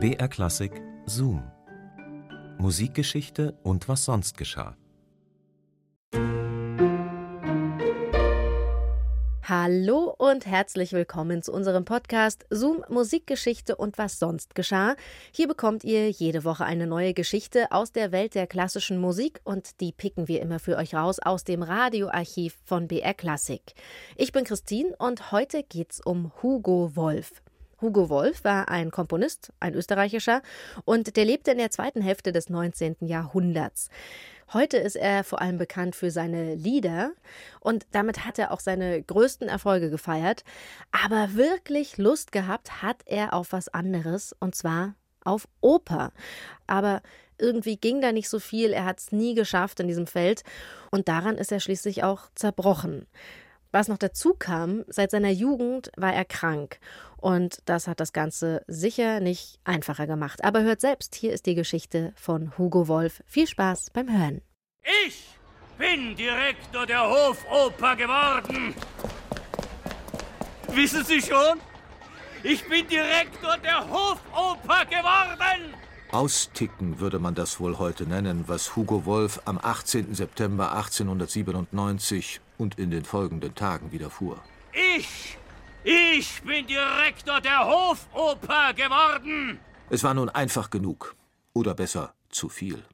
BR Klassik Zoom. Musikgeschichte und was sonst geschah. Hallo und herzlich willkommen zu unserem Podcast Zoom Musikgeschichte und was sonst geschah. Hier bekommt ihr jede Woche eine neue Geschichte aus der Welt der klassischen Musik und die picken wir immer für euch raus aus dem Radioarchiv von BR Klassik. Ich bin Christine und heute geht's um Hugo Wolf. Hugo Wolf war ein Komponist, ein österreichischer, und der lebte in der zweiten Hälfte des 19. Jahrhunderts. Heute ist er vor allem bekannt für seine Lieder und damit hat er auch seine größten Erfolge gefeiert. Aber wirklich Lust gehabt hat er auf was anderes und zwar auf Oper. Aber irgendwie ging da nicht so viel, er hat es nie geschafft in diesem Feld und daran ist er schließlich auch zerbrochen. Was noch dazu kam, seit seiner Jugend war er krank. Und das hat das Ganze sicher nicht einfacher gemacht. Aber hört selbst, hier ist die Geschichte von Hugo Wolf. Viel Spaß beim Hören. Ich bin Direktor der Hofoper geworden. Wissen Sie schon? Ich bin Direktor der Hofoper geworden. Austicken würde man das wohl heute nennen, was Hugo Wolf am 18. September 1897 und in den folgenden Tagen widerfuhr. Ich, ich bin Direktor der Hofoper geworden. Es war nun einfach genug. Oder besser, zu viel.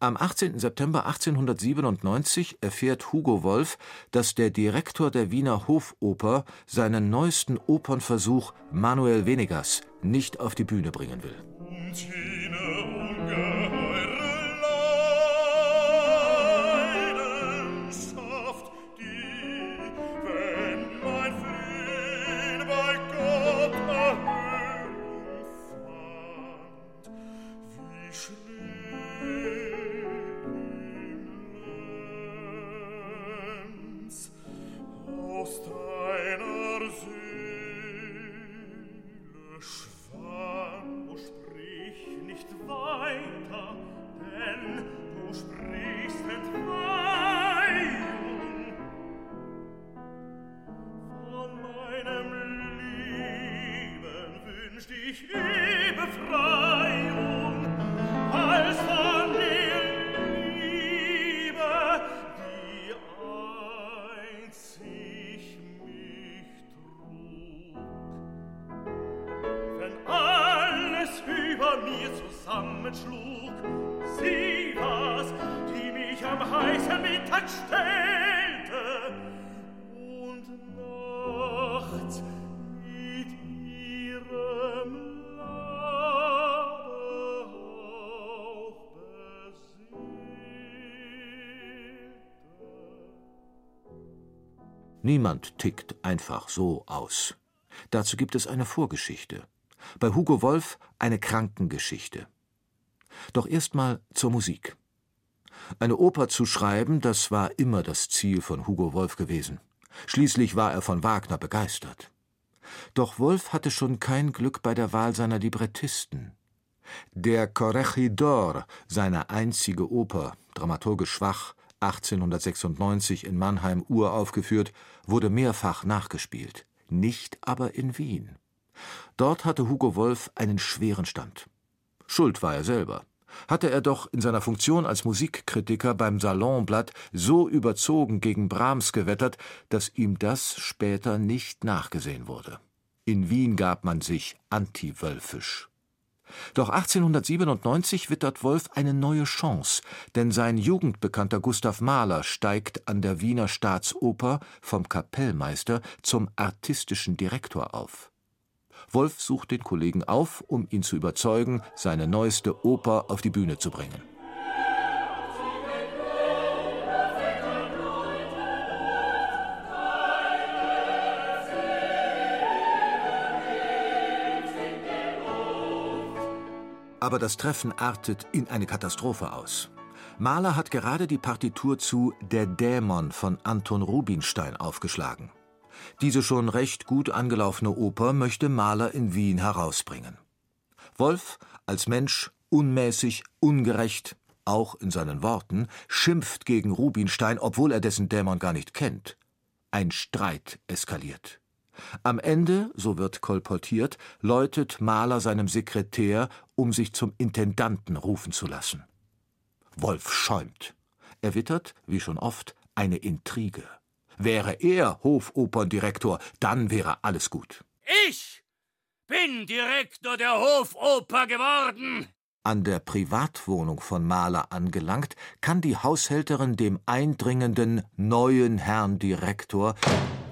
Am 18. September 1897 erfährt Hugo Wolf, dass der Direktor der Wiener Hofoper seinen neuesten Opernversuch Manuel Venegas nicht auf die Bühne bringen will. Zusammenschlug. Sie war's, die mich am heißen Mittag stellte Niemand tickt einfach so aus. Dazu gibt es eine Vorgeschichte. Bei Hugo Wolf eine Krankengeschichte. Doch erstmal zur Musik. Eine Oper zu schreiben, das war immer das Ziel von Hugo Wolf gewesen. Schließlich war er von Wagner begeistert. Doch Wolf hatte schon kein Glück bei der Wahl seiner Librettisten. Der Corregidor, seine einzige Oper, dramaturgisch schwach, 1896 in Mannheim uraufgeführt, wurde mehrfach nachgespielt, nicht aber in Wien. Dort hatte Hugo Wolf einen schweren Stand. Schuld war er selber. Hatte er doch in seiner Funktion als Musikkritiker beim Salonblatt so überzogen gegen Brahms gewettert, dass ihm das später nicht nachgesehen wurde. In Wien gab man sich antiwölfisch. Doch 1897 wittert Wolf eine neue Chance, denn sein jugendbekannter Gustav Mahler steigt an der Wiener Staatsoper vom Kapellmeister zum artistischen Direktor auf. Wolf sucht den Kollegen auf, um ihn zu überzeugen, seine neueste Oper auf die Bühne zu bringen. Aber das Treffen artet in eine Katastrophe aus. Mahler hat gerade die Partitur zu Der Dämon von Anton Rubinstein aufgeschlagen. Diese schon recht gut angelaufene Oper möchte Mahler in Wien herausbringen. Wolf, als Mensch unmäßig, ungerecht, auch in seinen Worten, schimpft gegen Rubinstein, obwohl er dessen Dämon gar nicht kennt. Ein Streit eskaliert. Am Ende, so wird kolportiert, läutet Mahler seinem Sekretär, um sich zum Intendanten rufen zu lassen. Wolf schäumt. Er wittert, wie schon oft, eine Intrige. Wäre er Hofoperndirektor, dann wäre alles gut. Ich bin Direktor der Hofoper geworden. An der Privatwohnung von Mahler angelangt, kann die Haushälterin dem eindringenden neuen Herrn Direktor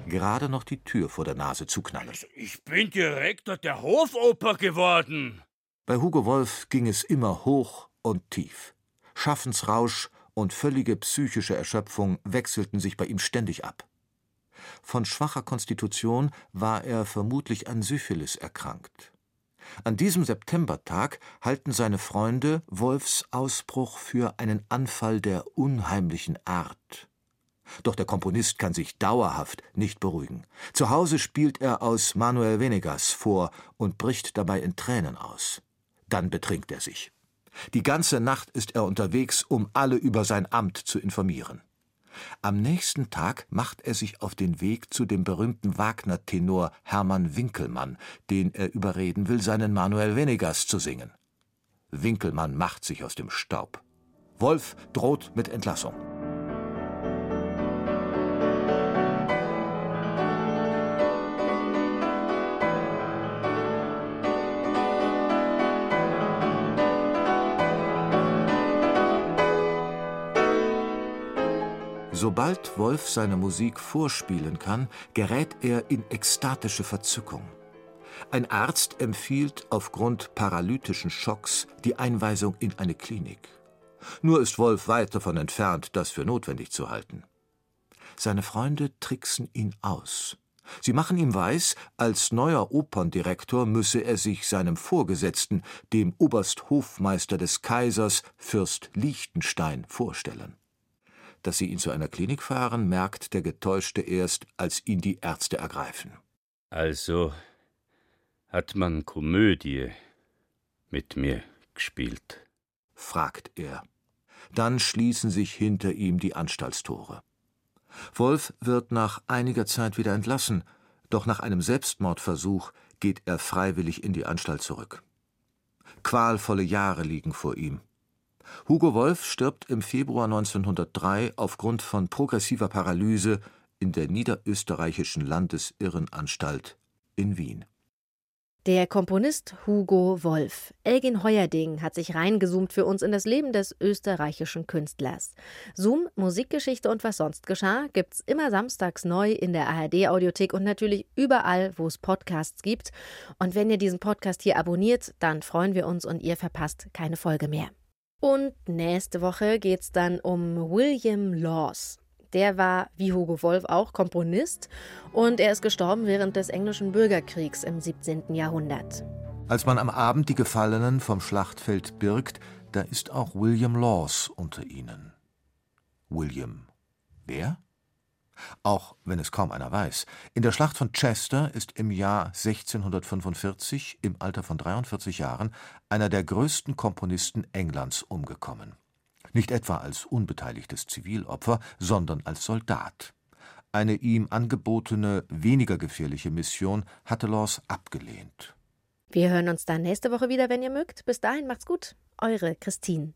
gerade noch die Tür vor der Nase zuknallen. Ich bin Direktor der Hofoper geworden. Bei Hugo Wolf ging es immer hoch und tief. Schaffensrausch und völlige psychische Erschöpfung wechselten sich bei ihm ständig ab. Von schwacher Konstitution war er vermutlich an Syphilis erkrankt. An diesem Septembertag halten seine Freunde Wolfs Ausbruch für einen Anfall der unheimlichen Art. Doch der Komponist kann sich dauerhaft nicht beruhigen. Zu Hause spielt er aus Manuel Venegas vor und bricht dabei in Tränen aus. Dann betrinkt er sich. Die ganze Nacht ist er unterwegs, um alle über sein Amt zu informieren. Am nächsten Tag macht er sich auf den Weg zu dem berühmten Wagner-Tenor Hermann Winkelmann, den er überreden will, seinen Manuel Venegas zu singen. Winkelmann macht sich aus dem Staub. Wolf droht mit Entlassung. Sobald Wolf seine Musik vorspielen kann, gerät er in ekstatische Verzückung. Ein Arzt empfiehlt aufgrund paralytischen Schocks die Einweisung in eine Klinik. Nur ist Wolf weit davon entfernt, das für notwendig zu halten. Seine Freunde tricksen ihn aus. Sie machen ihm weiß, als neuer Operndirektor müsse er sich seinem Vorgesetzten, dem Obersthofmeister des Kaisers, Fürst Liechtenstein, vorstellen. Dass sie ihn zu einer Klinik fahren, merkt der Getäuschte erst, als ihn die Ärzte ergreifen. Also hat man Komödie mit mir gespielt? fragt er. Dann schließen sich hinter ihm die Anstaltstore. Wolf wird nach einiger Zeit wieder entlassen, doch nach einem Selbstmordversuch geht er freiwillig in die Anstalt zurück. Qualvolle Jahre liegen vor ihm. Hugo Wolf stirbt im Februar 1903 aufgrund von progressiver Paralyse in der Niederösterreichischen Landesirrenanstalt in Wien. Der Komponist Hugo Wolf, Elgin Heuerding, hat sich reingezoomt für uns in das Leben des österreichischen Künstlers. Zoom, Musikgeschichte und was sonst geschah, gibt's immer samstags neu in der ARD-Audiothek und natürlich überall, wo es Podcasts gibt. Und wenn ihr diesen Podcast hier abonniert, dann freuen wir uns und ihr verpasst keine Folge mehr. Und nächste Woche geht es dann um William Laws. Der war, wie Hugo Wolf auch, Komponist und er ist gestorben während des englischen Bürgerkriegs im 17. Jahrhundert. Als man am Abend die Gefallenen vom Schlachtfeld birgt, da ist auch William Laws unter ihnen. William. Wer? Auch wenn es kaum einer weiß. In der Schlacht von Chester ist im Jahr 1645 im Alter von 43 Jahren einer der größten Komponisten Englands umgekommen. Nicht etwa als unbeteiligtes Zivilopfer, sondern als Soldat. Eine ihm angebotene, weniger gefährliche Mission hatte Laws abgelehnt. Wir hören uns dann nächste Woche wieder, wenn ihr mögt. Bis dahin macht's gut. Eure Christine.